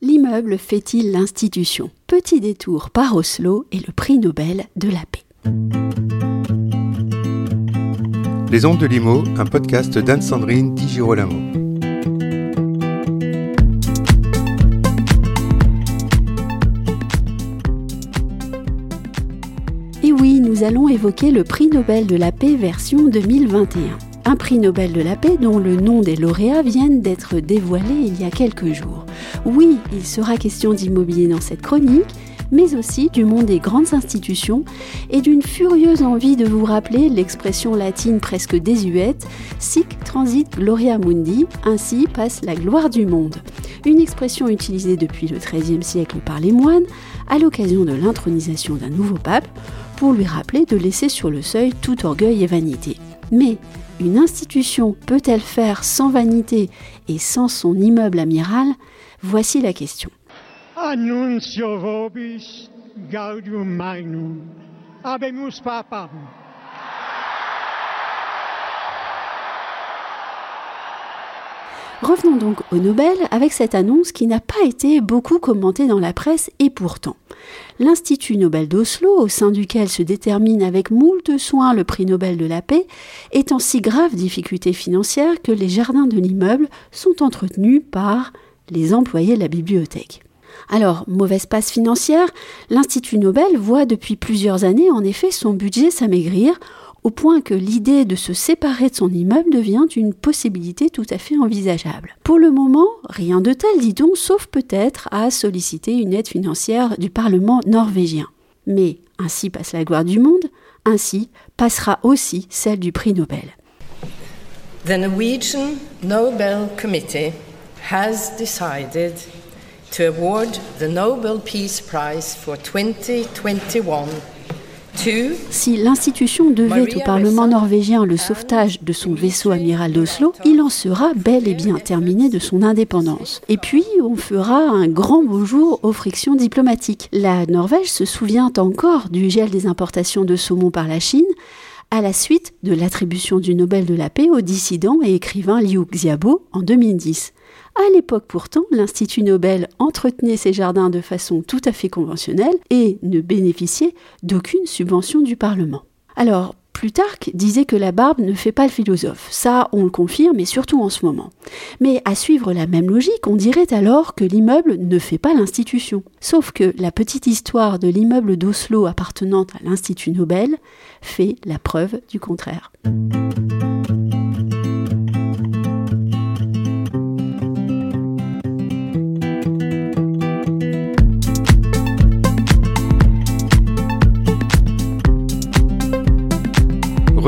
L'immeuble fait-il l'institution? Petit détour par Oslo et le prix Nobel de la paix. Les ondes de Limo, un podcast d'Anne-Sandrine Di Girolamo. Et oui, nous allons évoquer le prix Nobel de la paix version 2021 un prix Nobel de la paix dont le nom des lauréats viennent d'être dévoilés il y a quelques jours. Oui, il sera question d'immobilier dans cette chronique, mais aussi du monde des grandes institutions et d'une furieuse envie de vous rappeler l'expression latine presque désuète Sic transit gloria mundi, ainsi passe la gloire du monde. Une expression utilisée depuis le XIIIe siècle par les moines à l'occasion de l'intronisation d'un nouveau pape pour lui rappeler de laisser sur le seuil tout orgueil et vanité. Mais une institution peut-elle faire sans vanité et sans son immeuble amiral? Voici la question. Annuncio gaudium papam. Revenons donc au Nobel avec cette annonce qui n'a pas été beaucoup commentée dans la presse et pourtant. L'Institut Nobel d'Oslo, au sein duquel se détermine avec moult soin le prix Nobel de la paix, est en si grave difficulté financière que les jardins de l'immeuble sont entretenus par les employés de la bibliothèque. Alors, mauvaise passe financière, l'Institut Nobel voit depuis plusieurs années en effet son budget s'amaigrir au point que l'idée de se séparer de son immeuble devient une possibilité tout à fait envisageable. Pour le moment, rien de tel, dit-on, sauf peut-être à solliciter une aide financière du Parlement norvégien. Mais ainsi passe la gloire du monde, ainsi passera aussi celle du prix Nobel. The Norwegian Nobel Committee has decided to award the Nobel Peace Prize for 2021 si l'institution devait au Parlement norvégien le sauvetage de son vaisseau amiral d'Oslo, il en sera bel et bien terminé de son indépendance. Et puis, on fera un grand beau jour aux frictions diplomatiques. La Norvège se souvient encore du gel des importations de saumon par la Chine, à la suite de l'attribution du Nobel de la paix au dissident et écrivain Liu Xiaobo en 2010. À l'époque pourtant, l'Institut Nobel entretenait ses jardins de façon tout à fait conventionnelle et ne bénéficiait d'aucune subvention du Parlement. Alors, Plutarque disait que la barbe ne fait pas le philosophe. Ça, on le confirme, et surtout en ce moment. Mais à suivre la même logique, on dirait alors que l'immeuble ne fait pas l'institution. Sauf que la petite histoire de l'immeuble d'Oslo appartenant à l'Institut Nobel fait la preuve du contraire.